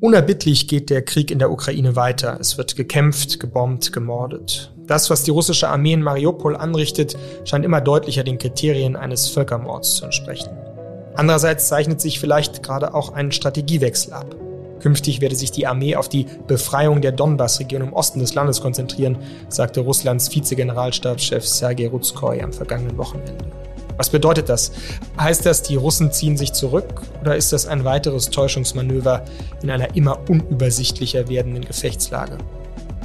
Unerbittlich geht der Krieg in der Ukraine weiter. Es wird gekämpft, gebombt, gemordet. Das, was die russische Armee in Mariupol anrichtet, scheint immer deutlicher den Kriterien eines Völkermords zu entsprechen. Andererseits zeichnet sich vielleicht gerade auch ein Strategiewechsel ab. Künftig werde sich die Armee auf die Befreiung der Donbass-Region im Osten des Landes konzentrieren, sagte Russlands Vizegeneralstabschef Sergei Rutskoy am vergangenen Wochenende. Was bedeutet das? Heißt das, die Russen ziehen sich zurück oder ist das ein weiteres Täuschungsmanöver in einer immer unübersichtlicher werdenden Gefechtslage?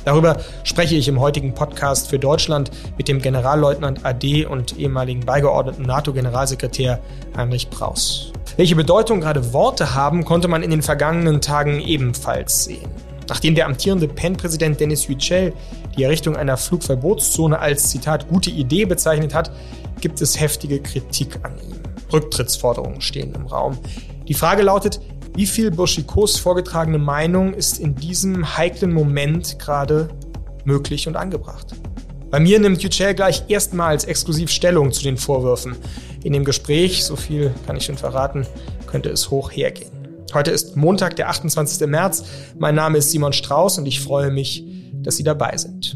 Darüber spreche ich im heutigen Podcast für Deutschland mit dem Generalleutnant AD und ehemaligen beigeordneten NATO-Generalsekretär Heinrich Braus. Welche Bedeutung gerade Worte haben, konnte man in den vergangenen Tagen ebenfalls sehen. Nachdem der amtierende PEN-Präsident Denis Yücel die Errichtung einer Flugverbotszone als Zitat gute Idee bezeichnet hat, gibt es heftige Kritik an ihm. Rücktrittsforderungen stehen im Raum. Die Frage lautet, wie viel Boschikos vorgetragene Meinung ist in diesem heiklen Moment gerade möglich und angebracht? Bei mir nimmt Yücel gleich erstmals exklusiv Stellung zu den Vorwürfen. In dem Gespräch, so viel kann ich schon verraten, könnte es hoch hergehen. Heute ist Montag, der 28. März. Mein Name ist Simon Strauß und ich freue mich, dass Sie dabei sind.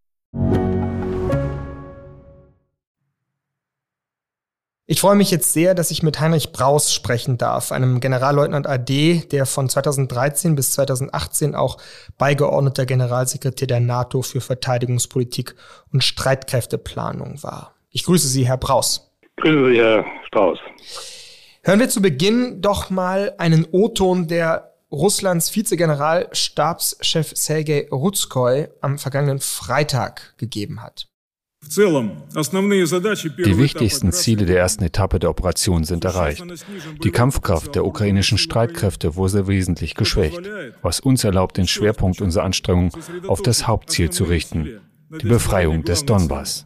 Ich freue mich jetzt sehr, dass ich mit Heinrich Braus sprechen darf, einem Generalleutnant AD, der von 2013 bis 2018 auch beigeordneter Generalsekretär der NATO für Verteidigungspolitik und Streitkräfteplanung war. Ich grüße Sie, Herr Braus. Grüße Sie, Herr Strauß. Hören wir zu Beginn doch mal einen O-Ton, der Russlands Vizegeneralstabschef Sergei Rutskoy am vergangenen Freitag gegeben hat. Die wichtigsten Ziele der ersten Etappe der Operation sind erreicht. Die Kampfkraft der ukrainischen Streitkräfte wurde wesentlich geschwächt, was uns erlaubt, den Schwerpunkt unserer Anstrengungen auf das Hauptziel zu richten, die Befreiung des Donbass.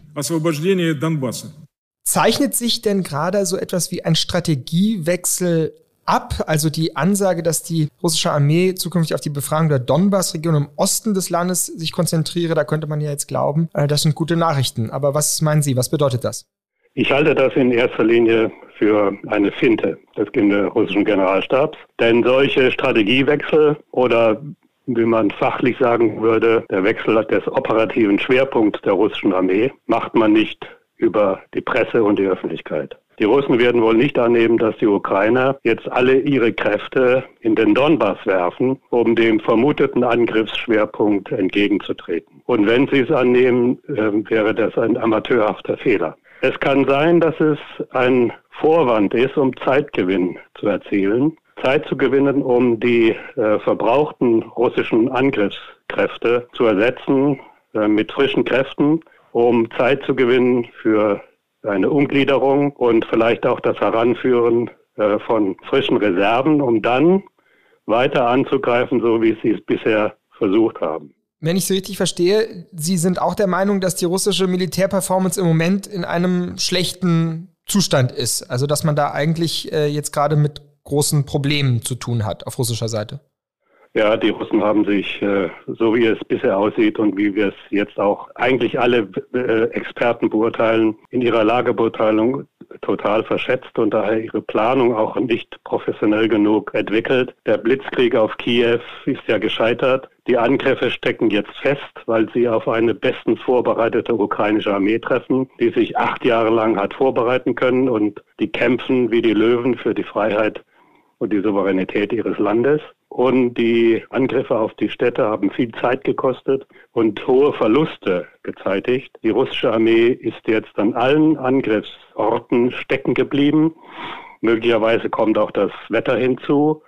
Zeichnet sich denn gerade so etwas wie ein Strategiewechsel ab. Also die Ansage, dass die russische Armee zukünftig auf die Befreiung der Donbass-Region im Osten des Landes sich konzentriere, da könnte man ja jetzt glauben, äh, das sind gute Nachrichten. Aber was meinen Sie, was bedeutet das? Ich halte das in erster Linie für eine Finte des russischen Generalstabs. Denn solche Strategiewechsel oder wie man fachlich sagen würde, der Wechsel des operativen Schwerpunkts der russischen Armee macht man nicht über die Presse und die Öffentlichkeit. Die Russen werden wohl nicht annehmen, dass die Ukrainer jetzt alle ihre Kräfte in den Donbass werfen, um dem vermuteten Angriffsschwerpunkt entgegenzutreten. Und wenn sie es annehmen, äh, wäre das ein amateurhafter Fehler. Es kann sein, dass es ein Vorwand ist, um Zeitgewinn zu erzielen. Zeit zu gewinnen, um die äh, verbrauchten russischen Angriffskräfte zu ersetzen äh, mit frischen Kräften, um Zeit zu gewinnen für eine Umgliederung und vielleicht auch das Heranführen äh, von frischen Reserven, um dann weiter anzugreifen, so wie sie es bisher versucht haben. Wenn ich Sie richtig verstehe, Sie sind auch der Meinung, dass die russische Militärperformance im Moment in einem schlechten Zustand ist. Also dass man da eigentlich äh, jetzt gerade mit großen Problemen zu tun hat auf russischer Seite. Ja, die Russen haben sich, äh, so wie es bisher aussieht und wie wir es jetzt auch eigentlich alle äh, Experten beurteilen, in ihrer Lagebeurteilung total verschätzt und daher ihre Planung auch nicht professionell genug entwickelt. Der Blitzkrieg auf Kiew ist ja gescheitert. Die Angriffe stecken jetzt fest, weil sie auf eine bestens vorbereitete ukrainische Armee treffen, die sich acht Jahre lang hat vorbereiten können und die kämpfen wie die Löwen für die Freiheit und die Souveränität ihres Landes. Und die Angriffe auf die Städte haben viel Zeit gekostet und hohe Verluste gezeitigt. Die russische Armee ist jetzt an allen Angriffsorten stecken geblieben. Möglicherweise kommt auch das Wetter hinzu.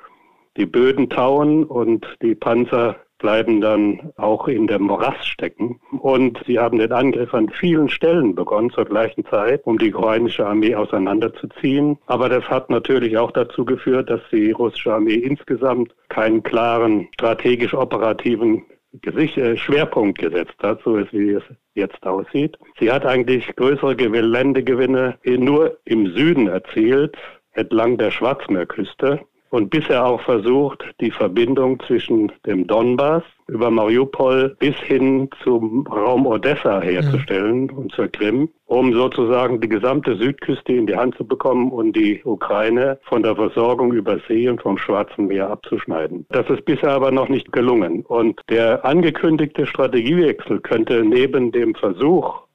Die Böden tauen und die Panzer bleiben dann auch in der Morass stecken. Und sie haben den Angriff an vielen Stellen begonnen zur gleichen Zeit, um die ukrainische Armee auseinanderzuziehen. Aber das hat natürlich auch dazu geführt, dass die russische Armee insgesamt keinen klaren strategisch operativen Gesicht, äh, Schwerpunkt gesetzt hat, so wie es jetzt aussieht. Sie hat eigentlich größere Ländegewinne nur im Süden erzielt, entlang der Schwarzmeerküste und bisher auch versucht, die Verbindung zwischen dem Donbass über Mariupol bis hin zum Raum Odessa herzustellen mhm. und zur Krim, um sozusagen die gesamte Südküste in die Hand zu bekommen und die Ukraine von der Versorgung über See und vom Schwarzen Meer abzuschneiden. Das ist bisher aber noch nicht gelungen. Und der angekündigte Strategiewechsel könnte neben dem Versuch,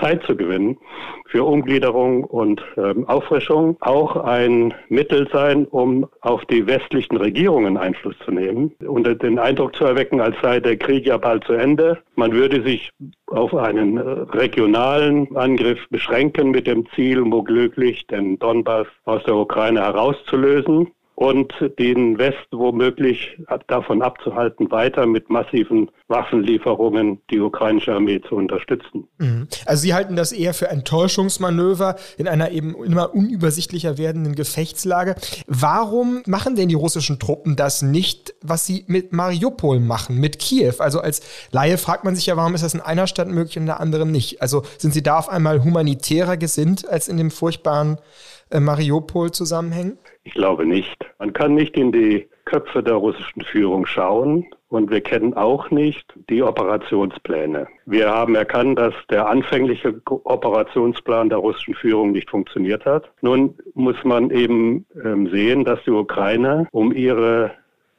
Zeit zu gewinnen für Umgliederung und ähm, Auffrischung. Auch ein Mittel sein, um auf die westlichen Regierungen Einfluss zu nehmen. Und den Eindruck zu erwecken, als sei der Krieg ja bald zu Ende. Man würde sich auf einen äh, regionalen Angriff beschränken mit dem Ziel, womöglich den Donbass aus der Ukraine herauszulösen und den West womöglich davon abzuhalten, weiter mit massiven Waffenlieferungen die ukrainische Armee zu unterstützen. Mhm. Also Sie halten das eher für ein Täuschungsmanöver in einer eben immer unübersichtlicher werdenden Gefechtslage. Warum machen denn die russischen Truppen das nicht, was sie mit Mariupol machen, mit Kiew? Also als Laie fragt man sich ja, warum ist das in einer Stadt möglich und in der anderen nicht? Also sind Sie da auf einmal humanitärer gesinnt als in dem furchtbaren Mariupol zusammenhängen? Ich glaube nicht. Man kann nicht in die Köpfe der russischen Führung schauen und wir kennen auch nicht die Operationspläne. Wir haben erkannt, dass der anfängliche Operationsplan der russischen Führung nicht funktioniert hat. Nun muss man eben ähm, sehen, dass die Ukraine um ihre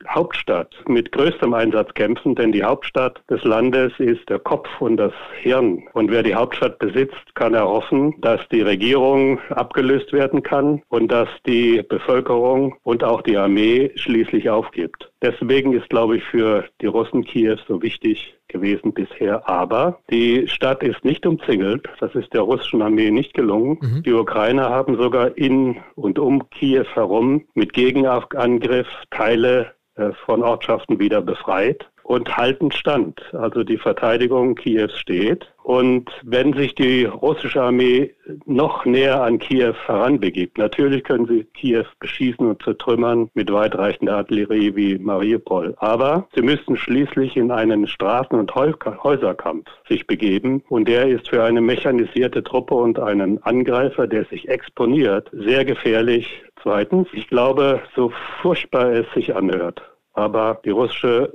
Hauptstadt mit größtem Einsatz kämpfen, denn die Hauptstadt des Landes ist der Kopf und das Hirn. Und wer die Hauptstadt besitzt, kann erhoffen, dass die Regierung abgelöst werden kann und dass die Bevölkerung und auch die Armee schließlich aufgibt. Deswegen ist, glaube ich, für die Russen Kiew so wichtig, gewesen bisher. Aber die Stadt ist nicht umzingelt. Das ist der russischen Armee nicht gelungen. Mhm. Die Ukrainer haben sogar in und um Kiew herum mit Gegenangriff Teile äh, von Ortschaften wieder befreit und halten stand. Also die Verteidigung Kiews steht. Und wenn sich die russische Armee noch näher an Kiew heranbegibt, natürlich können sie Kiew beschießen und zertrümmern mit weitreichender Artillerie wie Mariupol. Aber sie müssten schließlich in einen Straßen- und Häuserkampf sich begeben. Und der ist für eine mechanisierte Truppe und einen Angreifer, der sich exponiert, sehr gefährlich Zweitens, ich glaube, so furchtbar es sich anhört, aber die russische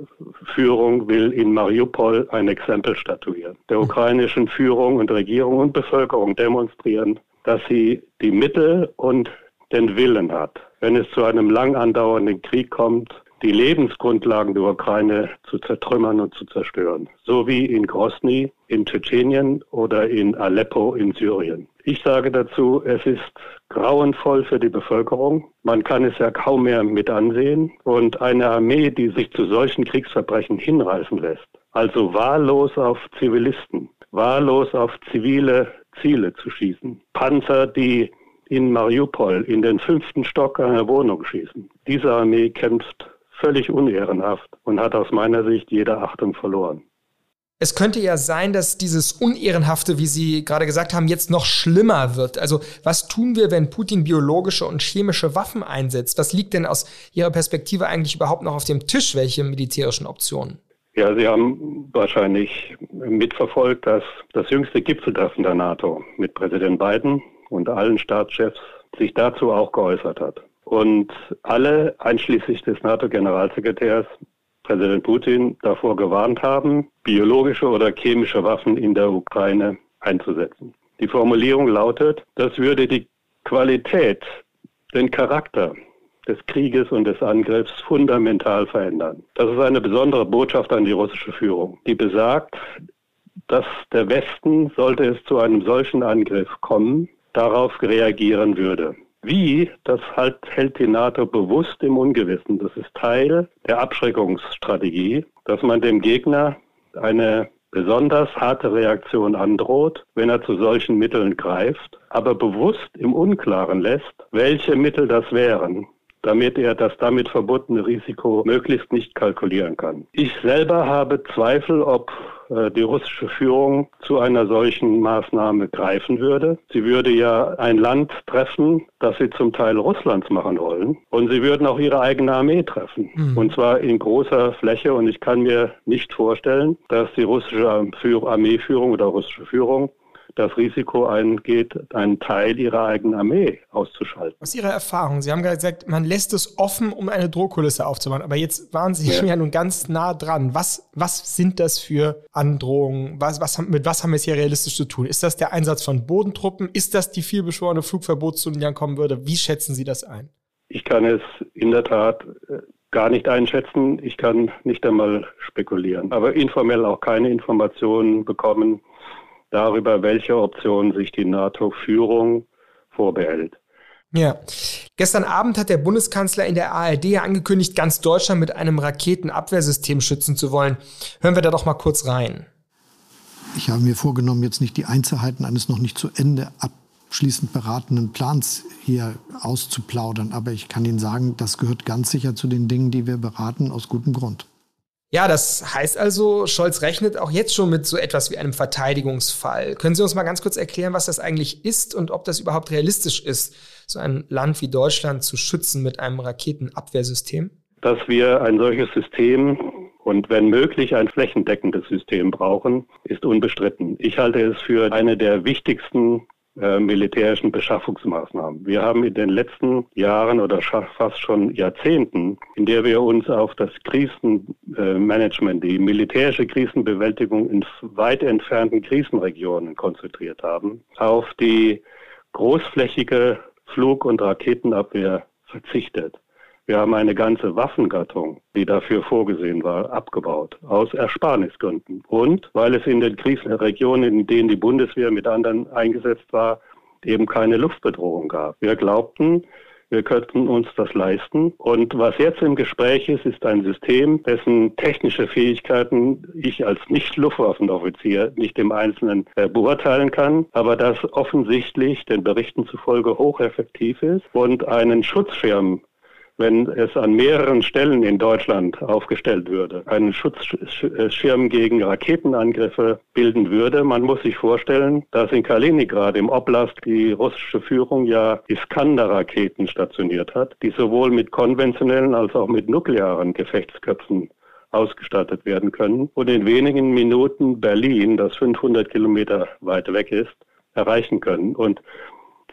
Führung will in Mariupol ein Exempel statuieren. Der ukrainischen Führung und Regierung und Bevölkerung demonstrieren, dass sie die Mittel und den Willen hat, wenn es zu einem lang andauernden Krieg kommt, die Lebensgrundlagen der Ukraine zu zertrümmern und zu zerstören. So wie in Grosny in Tschetschenien oder in Aleppo in Syrien. Ich sage dazu, es ist grauenvoll für die Bevölkerung. Man kann es ja kaum mehr mit ansehen. Und eine Armee, die sich zu solchen Kriegsverbrechen hinreißen lässt, also wahllos auf Zivilisten, wahllos auf zivile Ziele zu schießen, Panzer, die in Mariupol in den fünften Stock einer Wohnung schießen. Diese Armee kämpft völlig unehrenhaft und hat aus meiner Sicht jede Achtung verloren. Es könnte ja sein, dass dieses Unehrenhafte, wie Sie gerade gesagt haben, jetzt noch schlimmer wird. Also was tun wir, wenn Putin biologische und chemische Waffen einsetzt? Was liegt denn aus Ihrer Perspektive eigentlich überhaupt noch auf dem Tisch? Welche militärischen Optionen? Ja, Sie haben wahrscheinlich mitverfolgt, dass das jüngste Gipfeltreffen der NATO mit Präsident Biden und allen Staatschefs sich dazu auch geäußert hat und alle, einschließlich des NATO-Generalsekretärs, Präsident Putin, davor gewarnt haben, biologische oder chemische Waffen in der Ukraine einzusetzen. Die Formulierung lautet, das würde die Qualität, den Charakter des Krieges und des Angriffs fundamental verändern. Das ist eine besondere Botschaft an die russische Führung, die besagt, dass der Westen, sollte es zu einem solchen Angriff kommen, darauf reagieren würde. Wie, das halt, hält die NATO bewusst im Ungewissen. Das ist Teil der Abschreckungsstrategie, dass man dem Gegner eine besonders harte Reaktion androht, wenn er zu solchen Mitteln greift, aber bewusst im Unklaren lässt, welche Mittel das wären. Damit er das damit verbundene Risiko möglichst nicht kalkulieren kann. Ich selber habe Zweifel, ob äh, die russische Führung zu einer solchen Maßnahme greifen würde. Sie würde ja ein Land treffen, das sie zum Teil Russlands machen wollen. Und sie würden auch ihre eigene Armee treffen. Mhm. Und zwar in großer Fläche. Und ich kann mir nicht vorstellen, dass die russische Armeeführung oder russische Führung das Risiko eingeht, einen Teil ihrer eigenen Armee auszuschalten. Aus Ihrer Erfahrung, Sie haben gesagt, man lässt es offen, um eine Drohkulisse aufzubauen. Aber jetzt waren Sie ja, ja nun ganz nah dran. Was, was sind das für Androhungen? Was, was, mit was haben wir es hier realistisch zu tun? Ist das der Einsatz von Bodentruppen? Ist das die vielbeschworene Flugverbotszone, die dann kommen würde? Wie schätzen Sie das ein? Ich kann es in der Tat äh, gar nicht einschätzen. Ich kann nicht einmal spekulieren, aber informell auch keine Informationen bekommen, darüber, welche Option sich die NATO-Führung vorbehält. Ja. Gestern Abend hat der Bundeskanzler in der ARD angekündigt, ganz Deutschland mit einem Raketenabwehrsystem schützen zu wollen. Hören wir da doch mal kurz rein. Ich habe mir vorgenommen, jetzt nicht die Einzelheiten eines noch nicht zu Ende abschließend beratenden Plans hier auszuplaudern. Aber ich kann Ihnen sagen, das gehört ganz sicher zu den Dingen, die wir beraten, aus gutem Grund. Ja, das heißt also, Scholz rechnet auch jetzt schon mit so etwas wie einem Verteidigungsfall. Können Sie uns mal ganz kurz erklären, was das eigentlich ist und ob das überhaupt realistisch ist, so ein Land wie Deutschland zu schützen mit einem Raketenabwehrsystem? Dass wir ein solches System und wenn möglich ein flächendeckendes System brauchen, ist unbestritten. Ich halte es für eine der wichtigsten äh, militärischen Beschaffungsmaßnahmen. Wir haben in den letzten Jahren oder fast schon Jahrzehnten, in der wir uns auf das Krisenmanagement, die militärische Krisenbewältigung in weit entfernten Krisenregionen konzentriert haben, auf die großflächige Flug- und Raketenabwehr verzichtet. Wir haben eine ganze Waffengattung, die dafür vorgesehen war, abgebaut, aus Ersparnisgründen. Und weil es in den Krisenregionen, in denen die Bundeswehr mit anderen eingesetzt war, eben keine Luftbedrohung gab. Wir glaubten, wir könnten uns das leisten. Und was jetzt im Gespräch ist, ist ein System, dessen technische Fähigkeiten ich als Nicht-Luftwaffenoffizier nicht im Einzelnen äh, beurteilen kann, aber das offensichtlich den Berichten zufolge hocheffektiv ist und einen Schutzschirm wenn es an mehreren Stellen in Deutschland aufgestellt würde, einen Schutzschirm gegen Raketenangriffe bilden würde. Man muss sich vorstellen, dass in Kaliningrad im Oblast die russische Führung ja Iskander-Raketen stationiert hat, die sowohl mit konventionellen als auch mit nuklearen Gefechtsköpfen ausgestattet werden können und in wenigen Minuten Berlin, das 500 Kilometer weit weg ist, erreichen können. Und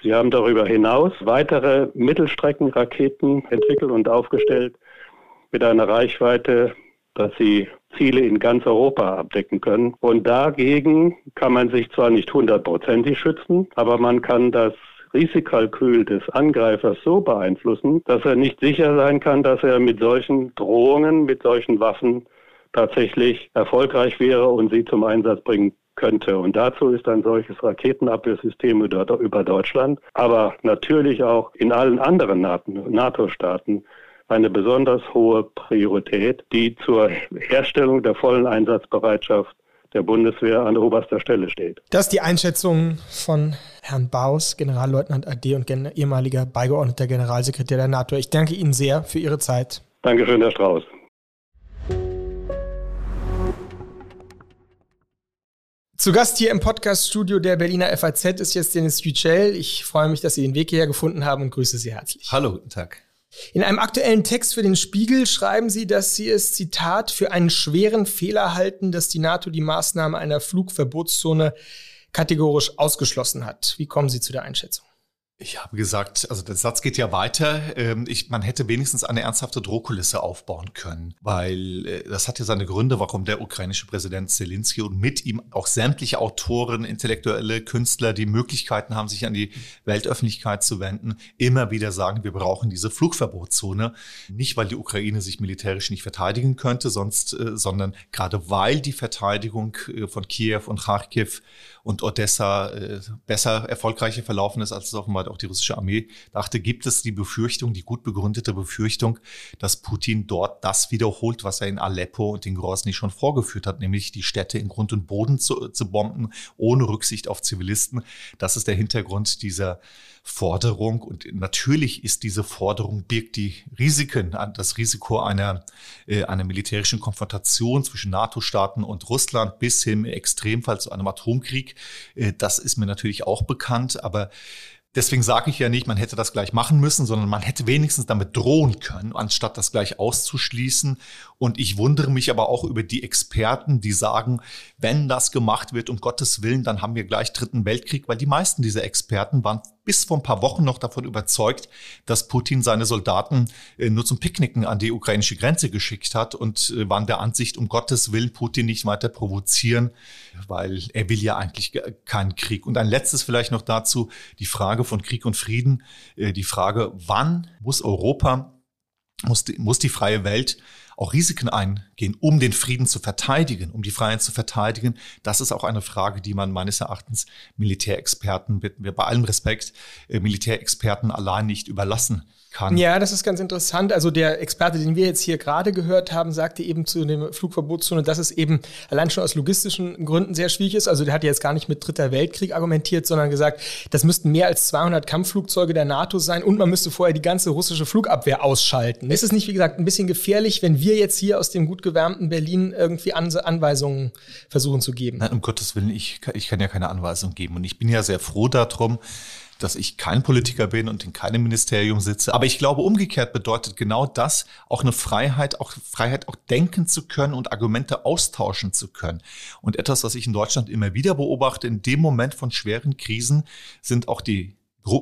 Sie haben darüber hinaus weitere Mittelstreckenraketen entwickelt und aufgestellt mit einer Reichweite, dass sie Ziele in ganz Europa abdecken können. Und dagegen kann man sich zwar nicht hundertprozentig schützen, aber man kann das Risikokalkül des Angreifers so beeinflussen, dass er nicht sicher sein kann, dass er mit solchen Drohungen, mit solchen Waffen tatsächlich erfolgreich wäre und sie zum Einsatz bringen könnte. Und dazu ist ein solches Raketenabwehrsystem über Deutschland, aber natürlich auch in allen anderen NATO-Staaten eine besonders hohe Priorität, die zur Herstellung der vollen Einsatzbereitschaft der Bundeswehr an oberster Stelle steht. Das ist die Einschätzung von Herrn Baus, Generalleutnant AD und ehemaliger beigeordneter Generalsekretär der NATO. Ich danke Ihnen sehr für Ihre Zeit. Dankeschön, Herr Strauß. Zu Gast hier im Podcast-Studio der Berliner FAZ ist jetzt Dennis Yücel. Ich freue mich, dass Sie den Weg hierher gefunden haben und grüße Sie herzlich. Hallo, guten Tag. In einem aktuellen Text für den Spiegel schreiben Sie, dass Sie es, Zitat, für einen schweren Fehler halten, dass die NATO die Maßnahme einer Flugverbotszone kategorisch ausgeschlossen hat. Wie kommen Sie zu der Einschätzung? Ich habe gesagt, also der Satz geht ja weiter. Ähm, ich, man hätte wenigstens eine ernsthafte Drohkulisse aufbauen können, weil äh, das hat ja seine Gründe, warum der ukrainische Präsident Zelensky und mit ihm auch sämtliche Autoren, intellektuelle Künstler, die Möglichkeiten haben, sich an die Weltöffentlichkeit zu wenden, immer wieder sagen, wir brauchen diese Flugverbotszone. Nicht, weil die Ukraine sich militärisch nicht verteidigen könnte, sonst, äh, sondern gerade weil die Verteidigung äh, von Kiew und Kharkiv und Odessa besser, erfolgreicher verlaufen ist, als es offenbar auch die russische Armee dachte, gibt es die Befürchtung, die gut begründete Befürchtung, dass Putin dort das wiederholt, was er in Aleppo und in Grozny schon vorgeführt hat, nämlich die Städte in Grund und Boden zu, zu bomben, ohne Rücksicht auf Zivilisten. Das ist der Hintergrund dieser Forderung. Und natürlich ist diese Forderung, birgt die Risiken, das Risiko einer, äh, einer militärischen Konfrontation zwischen NATO-Staaten und Russland bis hin im Extremfall zu einem Atomkrieg. Äh, das ist mir natürlich auch bekannt, aber Deswegen sage ich ja nicht, man hätte das gleich machen müssen, sondern man hätte wenigstens damit drohen können, anstatt das gleich auszuschließen. Und ich wundere mich aber auch über die Experten, die sagen, wenn das gemacht wird, um Gottes Willen, dann haben wir gleich Dritten Weltkrieg, weil die meisten dieser Experten waren bis vor ein paar Wochen noch davon überzeugt, dass Putin seine Soldaten äh, nur zum Picknicken an die ukrainische Grenze geschickt hat und äh, waren der Ansicht, um Gottes Willen Putin nicht weiter provozieren, weil er will ja eigentlich keinen Krieg. Und ein letztes vielleicht noch dazu, die Frage von Krieg und Frieden, äh, die Frage, wann muss Europa, muss die, muss die freie Welt auch Risiken eingehen, um den Frieden zu verteidigen, um die Freiheit zu verteidigen. Das ist auch eine Frage, die man meines Erachtens Militärexperten, bitten wir bei allem Respekt, äh, Militärexperten allein nicht überlassen kann. Ja, das ist ganz interessant. Also der Experte, den wir jetzt hier gerade gehört haben, sagte eben zu dem Flugverbotszone, dass es eben allein schon aus logistischen Gründen sehr schwierig ist. Also der hat jetzt gar nicht mit Dritter Weltkrieg argumentiert, sondern gesagt, das müssten mehr als 200 Kampfflugzeuge der NATO sein und man müsste vorher die ganze russische Flugabwehr ausschalten. Ist es nicht, wie gesagt, ein bisschen gefährlich, wenn wir jetzt hier aus dem gut gewärmten Berlin irgendwie Anweisungen versuchen zu geben? Nein, um Gottes Willen, ich, ich kann ja keine Anweisung geben. Und ich bin ja sehr froh darum, dass ich kein Politiker bin und in keinem Ministerium sitze. Aber ich glaube, umgekehrt bedeutet genau das auch eine Freiheit, auch Freiheit, auch denken zu können und Argumente austauschen zu können. Und etwas, was ich in Deutschland immer wieder beobachte, in dem Moment von schweren Krisen sind auch die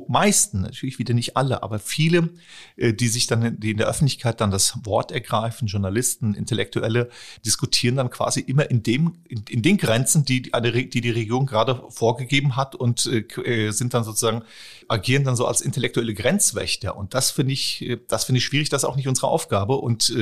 meisten, natürlich wieder nicht alle, aber viele, äh, die sich dann, die in der Öffentlichkeit dann das Wort ergreifen, Journalisten, Intellektuelle, diskutieren dann quasi immer in dem, in, in den Grenzen, die, die die Regierung gerade vorgegeben hat und äh, äh, sind dann sozusagen, agieren dann so als intellektuelle Grenzwächter. Und das finde ich, das finde ich schwierig, das ist auch nicht unsere Aufgabe. Und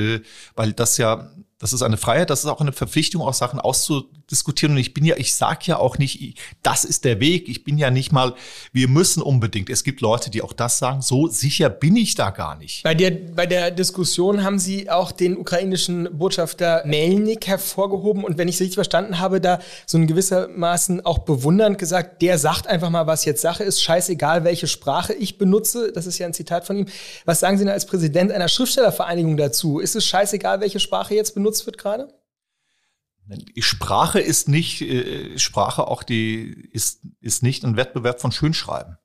weil das ja das ist eine Freiheit, das ist auch eine Verpflichtung, auch Sachen auszudiskutieren. Und ich bin ja, ich sage ja auch nicht, das ist der Weg. Ich bin ja nicht mal, wir müssen unbedingt. Es gibt Leute, die auch das sagen. So sicher bin ich da gar nicht. Bei der, bei der Diskussion haben Sie auch den ukrainischen Botschafter Melnik hervorgehoben. Und wenn ich es richtig verstanden habe, da so in gewissermaßen auch bewundernd gesagt, der sagt einfach mal, was jetzt Sache ist. Scheißegal, welche Sprache ich benutze. Das ist ja ein Zitat von ihm. Was sagen Sie denn als Präsident einer Schriftstellervereinigung dazu? Ist es scheißegal, welche Sprache jetzt benutzt? Benutzt wird gerade? Sprache ist nicht, äh, Sprache auch die, ist, ist nicht ein Wettbewerb von Schönschreiben.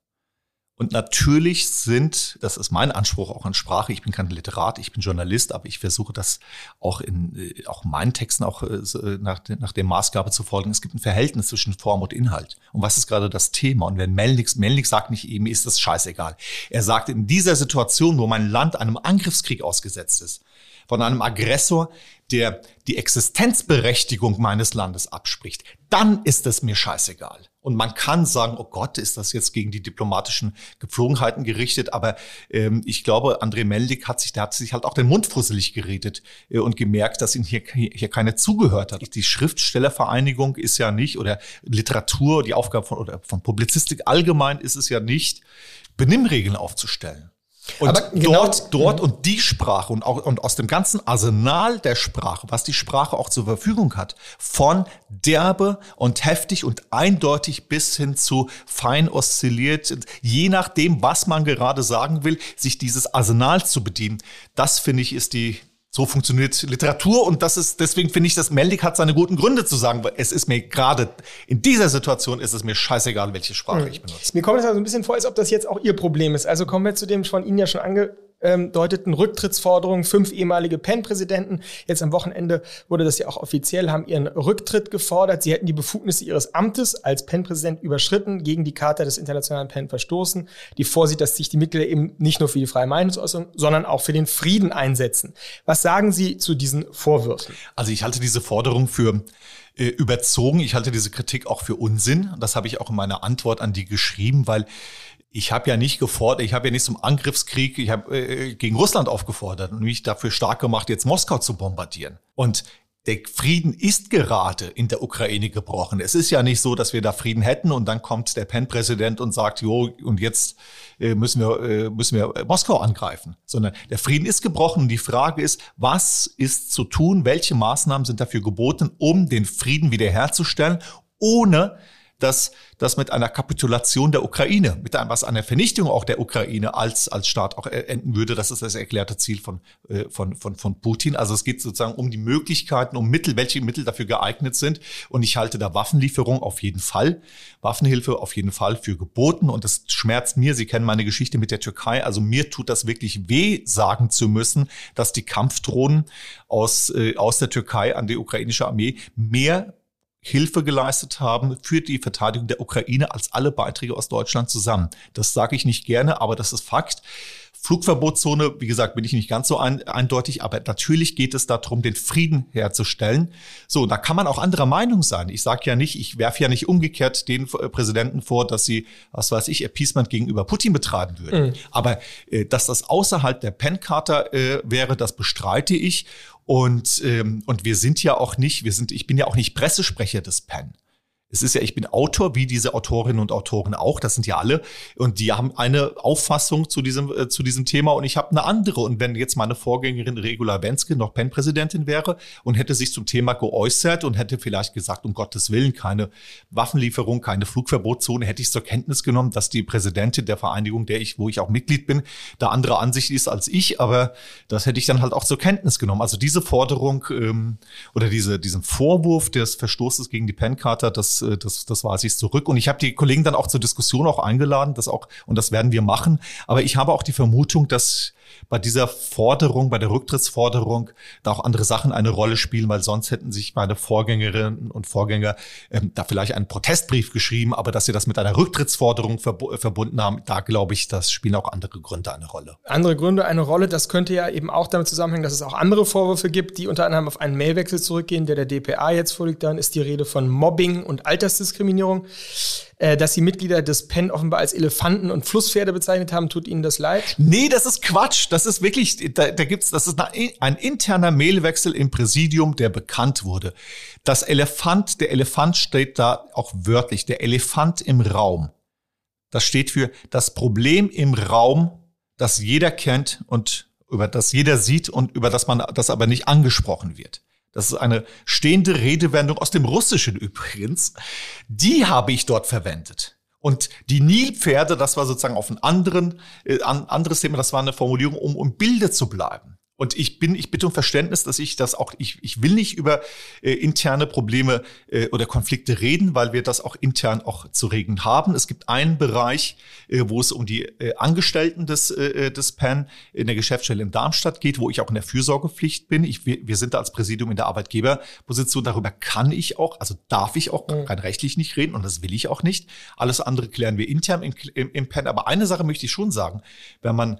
Und natürlich sind, das ist mein Anspruch auch an Sprache, ich bin kein Literat, ich bin Journalist, aber ich versuche das auch in äh, auch meinen Texten auch äh, nach, nach der Maßgabe zu folgen. Es gibt ein Verhältnis zwischen Form und Inhalt. Und was ist gerade das Thema? Und wenn Melnik, Melnik sagt nicht, ihm ist das scheißegal. Er sagt, in dieser Situation, wo mein Land einem Angriffskrieg ausgesetzt ist, von einem Aggressor, der die Existenzberechtigung meines Landes abspricht, dann ist es mir scheißegal. Und man kann sagen, oh Gott, ist das jetzt gegen die diplomatischen Gepflogenheiten gerichtet? Aber ähm, ich glaube, André Meldik hat sich, der hat sich halt auch den Mund fusselig geredet äh, und gemerkt, dass ihm hier, hier keine zugehört hat. Die Schriftstellervereinigung ist ja nicht, oder Literatur, die Aufgabe von, oder von Publizistik allgemein ist es ja nicht, Benimmregeln aufzustellen. Und genau, dort, dort mhm. und die Sprache und auch und aus dem ganzen Arsenal der Sprache, was die Sprache auch zur Verfügung hat, von derbe und heftig und eindeutig bis hin zu fein oszilliert, je nachdem, was man gerade sagen will, sich dieses Arsenal zu bedienen, das finde ich ist die so funktioniert Literatur und das ist, deswegen finde ich, dass Meldik hat seine guten Gründe zu sagen, weil es ist mir gerade in dieser Situation ist es mir scheißegal, welche Sprache mhm. ich benutze. Mir kommt es also ein bisschen vor, als ob das jetzt auch Ihr Problem ist. Also kommen wir zu dem von Ihnen ja schon ange ähm, deuteten Rücktrittsforderungen. Fünf ehemalige PEN-Präsidenten, jetzt am Wochenende wurde das ja auch offiziell, haben ihren Rücktritt gefordert. Sie hätten die Befugnisse ihres Amtes als PEN-Präsident überschritten, gegen die Charta des internationalen PEN verstoßen, die vorsieht, dass sich die Mitglieder eben nicht nur für die freie Meinungsäußerung, sondern auch für den Frieden einsetzen. Was sagen Sie zu diesen Vorwürfen? Also ich halte diese Forderung für äh, überzogen. Ich halte diese Kritik auch für Unsinn. Das habe ich auch in meiner Antwort an die geschrieben, weil ich habe ja nicht gefordert, ich habe ja nicht zum Angriffskrieg, ich habe äh, gegen Russland aufgefordert und mich dafür stark gemacht, jetzt Moskau zu bombardieren. Und der Frieden ist gerade in der Ukraine gebrochen. Es ist ja nicht so, dass wir da Frieden hätten und dann kommt der PEN-Präsident und sagt, jo, und jetzt äh, müssen wir, äh, müssen wir Moskau angreifen. Sondern der Frieden ist gebrochen und die Frage ist, was ist zu tun? Welche Maßnahmen sind dafür geboten, um den Frieden wiederherzustellen, ohne dass das mit einer Kapitulation der Ukraine, mit einem, was einer Vernichtung auch der Ukraine als, als Staat auch enden würde. Das ist das erklärte Ziel von, äh, von, von, von Putin. Also es geht sozusagen um die Möglichkeiten, um Mittel, welche Mittel dafür geeignet sind. Und ich halte da Waffenlieferung auf jeden Fall, Waffenhilfe auf jeden Fall für geboten. Und das schmerzt mir. Sie kennen meine Geschichte mit der Türkei. Also mir tut das wirklich weh, sagen zu müssen, dass die Kampfdrohnen aus, äh, aus der Türkei an die ukrainische Armee mehr Hilfe geleistet haben für die Verteidigung der Ukraine als alle Beiträge aus Deutschland zusammen. Das sage ich nicht gerne, aber das ist Fakt. Flugverbotszone, wie gesagt, bin ich nicht ganz so ein, eindeutig, aber natürlich geht es darum, den Frieden herzustellen. So, da kann man auch anderer Meinung sein. Ich sage ja nicht, ich werfe ja nicht umgekehrt den äh, Präsidenten vor, dass sie, was weiß ich, Appeasement gegenüber Putin betreiben würden. Mhm. Aber äh, dass das außerhalb der PEN-Charta äh, wäre, das bestreite ich. Und, ähm, und wir sind ja auch nicht, wir sind, ich bin ja auch nicht Pressesprecher des PEN. Es ist ja, ich bin Autor, wie diese Autorinnen und Autoren auch, das sind ja alle. Und die haben eine Auffassung zu diesem, äh, zu diesem Thema und ich habe eine andere. Und wenn jetzt meine Vorgängerin Regula Benske noch PEN-Präsidentin wäre und hätte sich zum Thema geäußert und hätte vielleicht gesagt, um Gottes Willen, keine Waffenlieferung, keine Flugverbotszone, hätte ich zur Kenntnis genommen, dass die Präsidentin der Vereinigung, der ich, wo ich auch Mitglied bin, da andere Ansicht ist als ich. Aber das hätte ich dann halt auch zur Kenntnis genommen. Also diese Forderung ähm, oder diese, diesen Vorwurf des Verstoßes gegen die PEN-Charta, das äh, das, das weiß ich zurück. Und ich habe die Kollegen dann auch zur Diskussion auch eingeladen, das auch, und das werden wir machen. Aber ich habe auch die Vermutung, dass bei dieser Forderung, bei der Rücktrittsforderung, da auch andere Sachen eine Rolle spielen, weil sonst hätten sich meine Vorgängerinnen und Vorgänger ähm, da vielleicht einen Protestbrief geschrieben, aber dass sie das mit einer Rücktrittsforderung verb verbunden haben, da glaube ich, das spielen auch andere Gründe eine Rolle. Andere Gründe eine Rolle, das könnte ja eben auch damit zusammenhängen, dass es auch andere Vorwürfe gibt, die unter anderem auf einen Mailwechsel zurückgehen, der der DPA jetzt vorliegt. Dann ist die Rede von Mobbing und Altersdiskriminierung. Äh, dass sie Mitglieder des PEN offenbar als Elefanten und Flusspferde bezeichnet haben, tut Ihnen das leid? Nee, das ist Quatsch. Das ist wirklich, da, da gibt's, das ist ein interner Mailwechsel im Präsidium, der bekannt wurde. Das Elefant, der Elefant steht da auch wörtlich, der Elefant im Raum. Das steht für das Problem im Raum, das jeder kennt und über das jeder sieht und über das man das aber nicht angesprochen wird. Das ist eine stehende Redewendung aus dem Russischen übrigens. Die habe ich dort verwendet. Und die Nilpferde, das war sozusagen auf ein anderen, äh, anderes Thema, das war eine Formulierung, um um Bilder zu bleiben. Und ich bin, ich bitte um Verständnis, dass ich das auch, ich, ich will nicht über äh, interne Probleme äh, oder Konflikte reden, weil wir das auch intern auch zu regeln haben. Es gibt einen Bereich, äh, wo es um die äh, Angestellten des, äh, des PAN in der Geschäftsstelle in Darmstadt geht, wo ich auch in der Fürsorgepflicht bin. Ich, wir, wir sind da als Präsidium in der Arbeitgeberposition. Darüber kann ich auch, also darf ich auch rein rechtlich nicht reden und das will ich auch nicht. Alles andere klären wir intern im, im, im PAN. Aber eine Sache möchte ich schon sagen, wenn man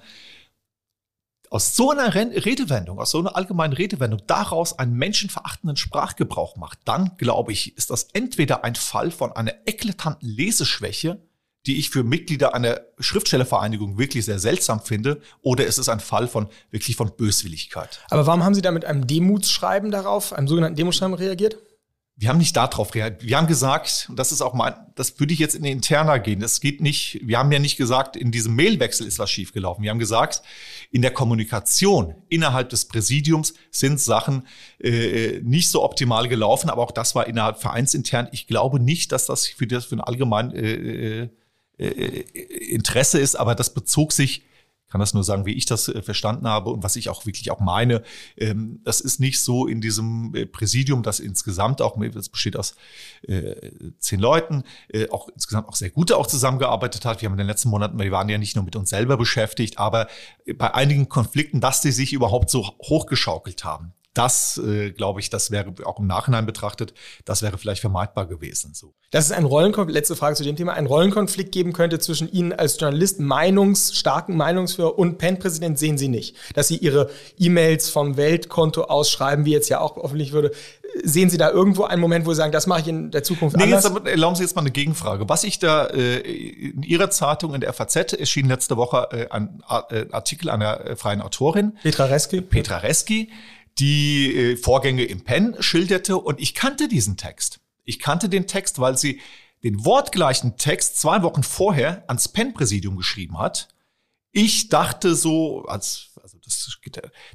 aus so einer Redewendung, aus so einer allgemeinen Redewendung daraus einen menschenverachtenden Sprachgebrauch macht, dann glaube ich, ist das entweder ein Fall von einer eklatanten Leseschwäche, die ich für Mitglieder einer Schriftstellervereinigung wirklich sehr seltsam finde, oder es ist ein Fall von wirklich von Böswilligkeit. Aber warum haben Sie da mit einem Demutsschreiben darauf, einem sogenannten Demutsschreiben reagiert? wir haben nicht darauf reagiert. Wir haben gesagt, und das ist auch mein, das würde ich jetzt in den Interna gehen. Das geht nicht, wir haben ja nicht gesagt, in diesem Mailwechsel ist was schiefgelaufen. Wir haben gesagt, in der Kommunikation innerhalb des Präsidiums sind Sachen äh, nicht so optimal gelaufen, aber auch das war innerhalb vereinsintern. Ich glaube nicht, dass das für das für ein allgemein äh, äh, Interesse ist, aber das bezog sich kann das nur sagen, wie ich das äh, verstanden habe und was ich auch wirklich auch meine. Ähm, das ist nicht so in diesem äh, Präsidium, das insgesamt auch, das besteht aus äh, zehn Leuten, auch insgesamt auch sehr gute auch zusammengearbeitet hat. Wir haben in den letzten Monaten, wir waren ja nicht nur mit uns selber beschäftigt, aber bei einigen Konflikten, dass die sich überhaupt so hochgeschaukelt haben das, äh, glaube ich, das wäre auch im Nachhinein betrachtet, das wäre vielleicht vermeidbar gewesen. So. Dass es ein Rollenkonflikt, letzte Frage zu dem Thema, ein Rollenkonflikt geben könnte zwischen Ihnen als Journalist, Meinungs, starken Meinungsführer und PEN-Präsident, sehen Sie nicht. Dass Sie Ihre E-Mails vom Weltkonto ausschreiben, wie jetzt ja auch öffentlich würde. Sehen Sie da irgendwo einen Moment, wo Sie sagen, das mache ich in der Zukunft nee, anders? Jetzt, erlauben Sie jetzt mal eine Gegenfrage. Was ich da äh, in Ihrer Zeitung, in der FAZ, erschien letzte Woche äh, ein äh, Artikel einer äh, freien Autorin. Petra Reski. Petra Reski die äh, Vorgänge im Pen schilderte und ich kannte diesen Text. Ich kannte den Text, weil sie den wortgleichen Text zwei Wochen vorher ans Pen-Präsidium geschrieben hat. Ich dachte so, als, also das,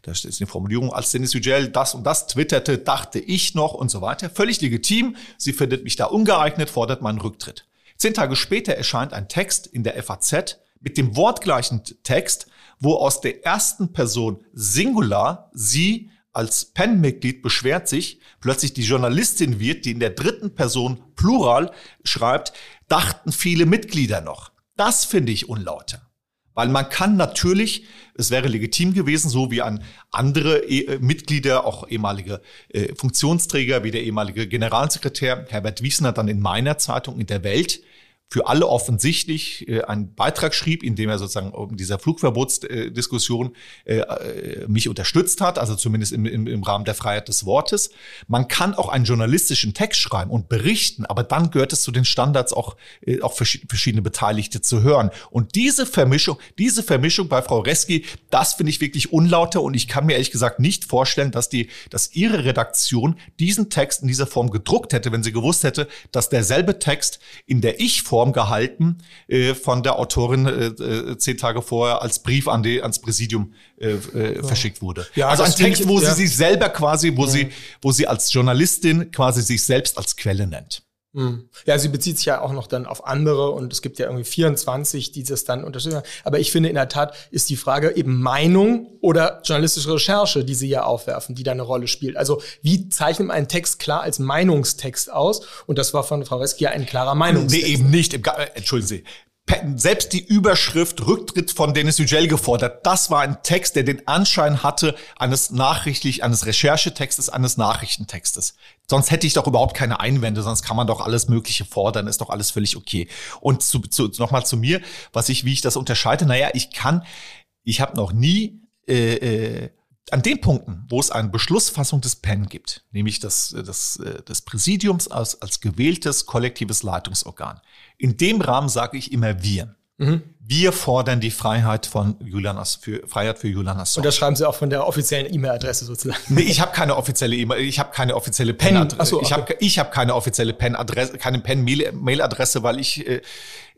das ist eine Formulierung, als Dennis Yücel das und das twitterte, dachte ich noch und so weiter. Völlig legitim. Sie findet mich da ungeeignet, fordert meinen Rücktritt. Zehn Tage später erscheint ein Text in der FAZ mit dem wortgleichen Text, wo aus der ersten Person Singular sie als PEN-Mitglied beschwert sich, plötzlich die Journalistin wird, die in der dritten Person Plural schreibt, dachten viele Mitglieder noch. Das finde ich unlauter. Weil man kann natürlich, es wäre legitim gewesen, so wie an andere e Mitglieder, auch ehemalige äh, Funktionsträger, wie der ehemalige Generalsekretär Herbert Wiesner dann in meiner Zeitung in der Welt für alle offensichtlich äh, einen Beitrag schrieb, in dem er sozusagen um dieser Flugverbotsdiskussion äh, äh, mich unterstützt hat, also zumindest im, im, im Rahmen der Freiheit des Wortes. Man kann auch einen journalistischen Text schreiben und berichten, aber dann gehört es zu den Standards auch, äh, auch verschiedene Beteiligte zu hören. Und diese Vermischung, diese Vermischung bei Frau Reski, das finde ich wirklich unlauter und ich kann mir ehrlich gesagt nicht vorstellen, dass die, dass ihre Redaktion diesen Text in dieser Form gedruckt hätte, wenn sie gewusst hätte, dass derselbe Text in der Ich-Form Form gehalten äh, von der Autorin äh, äh, zehn Tage vorher als Brief an die, ans Präsidium äh, äh, ja. verschickt wurde. Ja, also ein Text, wo ja. sie sich selber quasi, wo sie, wo sie als Journalistin quasi sich selbst als Quelle nennt. Hm. Ja, sie bezieht sich ja auch noch dann auf andere und es gibt ja irgendwie 24, die das dann unterstützen. Aber ich finde in der Tat ist die Frage eben Meinung oder journalistische Recherche, die sie ja aufwerfen, die da eine Rolle spielt. Also wie zeichnet man einen Text klar als Meinungstext aus? Und das war von Frau Reski ja ein klarer Meinungstext. Nee, eben nicht. Äh, entschuldigen Sie selbst die Überschrift Rücktritt von Dennis Yücel gefordert. Das war ein Text, der den Anschein hatte eines nachrichtlich, eines Recherchetextes, eines Nachrichtentextes. Sonst hätte ich doch überhaupt keine Einwände, sonst kann man doch alles Mögliche fordern, ist doch alles völlig okay. Und zu, zu, nochmal zu mir, was ich, wie ich das unterscheide. Naja, ich kann, ich habe noch nie äh, äh, an den Punkten, wo es eine Beschlussfassung des PEN gibt, nämlich das, das, äh, des Präsidiums als, als gewähltes kollektives Leitungsorgan, in dem Rahmen sage ich immer wir. Mhm. Wir fordern die Freiheit von Julian für Freiheit für Julian Assange. Und das schreiben Sie auch von der offiziellen E-Mail-Adresse sozusagen. Nee, ich habe keine offizielle E-Mail, ich habe keine offizielle Pen-Adresse. So, okay. Ich habe ich habe keine offizielle Pen-Adresse, keine Pen-Mail-Adresse, weil ich äh,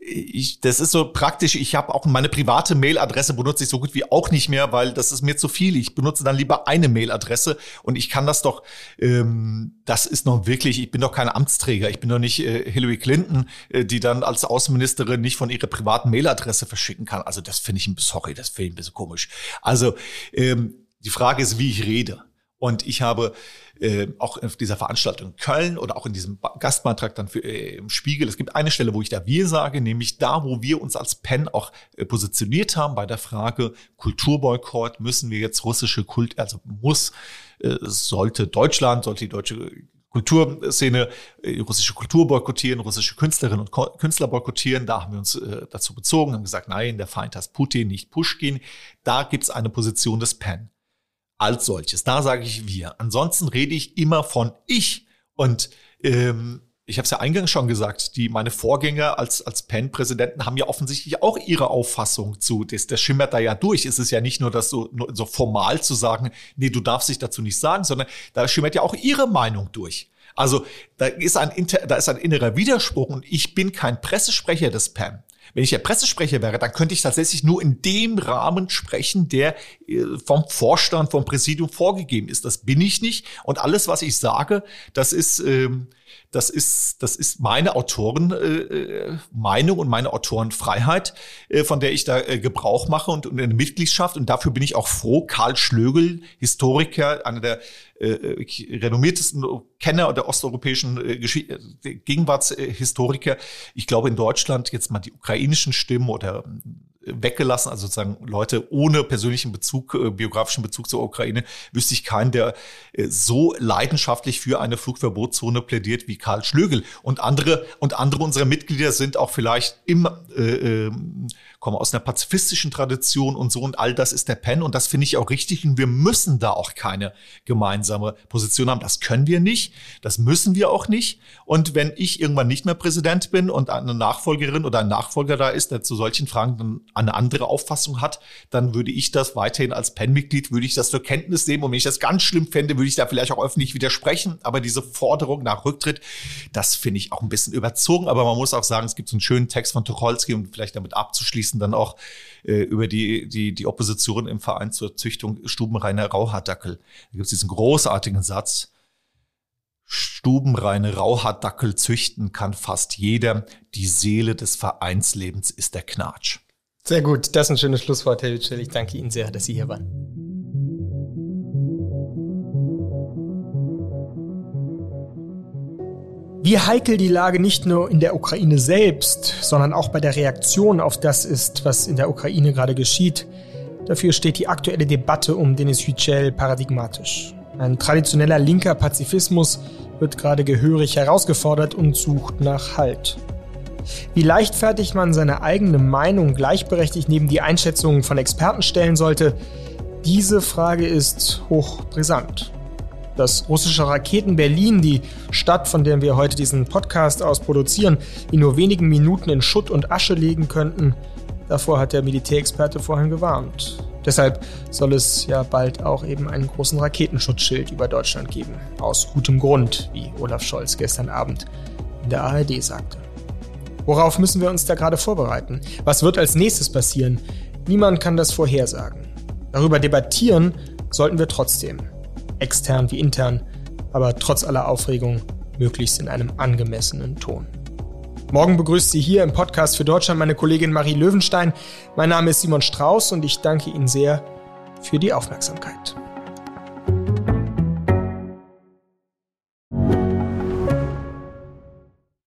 ich, das ist so praktisch. Ich habe auch meine private Mailadresse benutze ich so gut wie auch nicht mehr, weil das ist mir zu viel. Ich benutze dann lieber eine Mailadresse und ich kann das doch. Ähm, das ist noch wirklich. Ich bin doch kein Amtsträger. Ich bin doch nicht äh, Hillary Clinton, äh, die dann als Außenministerin nicht von ihrer privaten Mailadresse verschicken kann. Also das finde ich ein bisschen sorry, das finde ich ein bisschen komisch. Also ähm, die Frage ist, wie ich rede. Und ich habe äh, auch auf dieser Veranstaltung in Köln oder auch in diesem Gastbeitrag dann für, äh, im Spiegel, es gibt eine Stelle, wo ich da wir sage, nämlich da, wo wir uns als PEN auch äh, positioniert haben bei der Frage Kulturboykott, müssen wir jetzt russische Kult, also muss, äh, sollte Deutschland, sollte die deutsche Kulturszene äh, russische Kultur boykottieren, russische Künstlerinnen und Künstler boykottieren. Da haben wir uns äh, dazu bezogen, haben gesagt, nein, der Feind heißt Putin, nicht Pushkin. Da gibt's eine Position des PEN als solches. Da sage ich wir. Ansonsten rede ich immer von ich. Und ähm, ich habe es ja eingangs schon gesagt, die meine Vorgänger als als PEN-Präsidenten haben ja offensichtlich auch ihre Auffassung zu. Das, das schimmert da ja durch. Es ist ja nicht nur das so, nur so formal zu sagen, nee, du darfst dich dazu nicht sagen, sondern da schimmert ja auch ihre Meinung durch. Also da ist ein, da ist ein innerer Widerspruch und ich bin kein Pressesprecher des PAM. Wenn ich der Pressesprecher wäre, dann könnte ich tatsächlich nur in dem Rahmen sprechen, der äh, vom Vorstand, vom Präsidium vorgegeben ist. Das bin ich nicht. Und alles, was ich sage, das ist, ähm, das ist, das ist meine Autorenmeinung äh, und meine Autorenfreiheit, äh, von der ich da äh, Gebrauch mache und, und eine Mitgliedschaft. Und dafür bin ich auch froh. Karl Schlögel, Historiker, einer der äh, renommiertesten Kenner der osteuropäischen äh, äh, Gegenwartshistoriker. Ich glaube in Deutschland jetzt mal die ukrainischen Stimmen oder weggelassen, also sozusagen Leute ohne persönlichen Bezug, äh, biografischen Bezug zur Ukraine, wüsste ich keinen, der äh, so leidenschaftlich für eine Flugverbotszone plädiert wie Karl Schlögel. Und andere, und andere unserer Mitglieder sind auch vielleicht im, äh, äh, kommen aus einer pazifistischen Tradition und so und all das ist der Pen und das finde ich auch richtig und wir müssen da auch keine gemeinsame Position haben. Das können wir nicht, das müssen wir auch nicht. Und wenn ich irgendwann nicht mehr Präsident bin und eine Nachfolgerin oder ein Nachfolger da ist, der zu solchen Fragen dann eine andere Auffassung hat, dann würde ich das weiterhin als PEN-Mitglied, würde ich das zur Kenntnis nehmen. Und wenn ich das ganz schlimm fände, würde ich da vielleicht auch öffentlich widersprechen. Aber diese Forderung nach Rücktritt, das finde ich auch ein bisschen überzogen. Aber man muss auch sagen, es gibt so einen schönen Text von Tucholsky, um vielleicht damit abzuschließen, dann auch äh, über die, die, die Opposition im Verein zur Züchtung stubenreiner Rauhaardackel. Da gibt es diesen großartigen Satz, Stubenreine Rauhaardackel züchten kann fast jeder. Die Seele des Vereinslebens ist der Knatsch. Sehr gut, das ist ein schönes Schlusswort, Herr Witschel. Ich danke Ihnen sehr, dass Sie hier waren. Wie heikel die Lage nicht nur in der Ukraine selbst, sondern auch bei der Reaktion auf das ist, was in der Ukraine gerade geschieht, dafür steht die aktuelle Debatte um Denis Yücel paradigmatisch. Ein traditioneller linker Pazifismus wird gerade gehörig herausgefordert und sucht nach Halt. Wie leichtfertig man seine eigene Meinung gleichberechtigt neben die Einschätzungen von Experten stellen sollte, diese Frage ist hochbrisant. Dass russische Raketen Berlin, die Stadt, von der wir heute diesen Podcast aus produzieren, in nur wenigen Minuten in Schutt und Asche legen könnten, davor hat der Militärexperte vorhin gewarnt. Deshalb soll es ja bald auch eben einen großen Raketenschutzschild über Deutschland geben. Aus gutem Grund, wie Olaf Scholz gestern Abend in der ARD sagte. Worauf müssen wir uns da gerade vorbereiten? Was wird als nächstes passieren? Niemand kann das vorhersagen. Darüber debattieren sollten wir trotzdem. Extern wie intern, aber trotz aller Aufregung möglichst in einem angemessenen Ton. Morgen begrüßt sie hier im Podcast für Deutschland meine Kollegin Marie Löwenstein. Mein Name ist Simon Strauß und ich danke Ihnen sehr für die Aufmerksamkeit.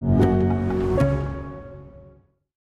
you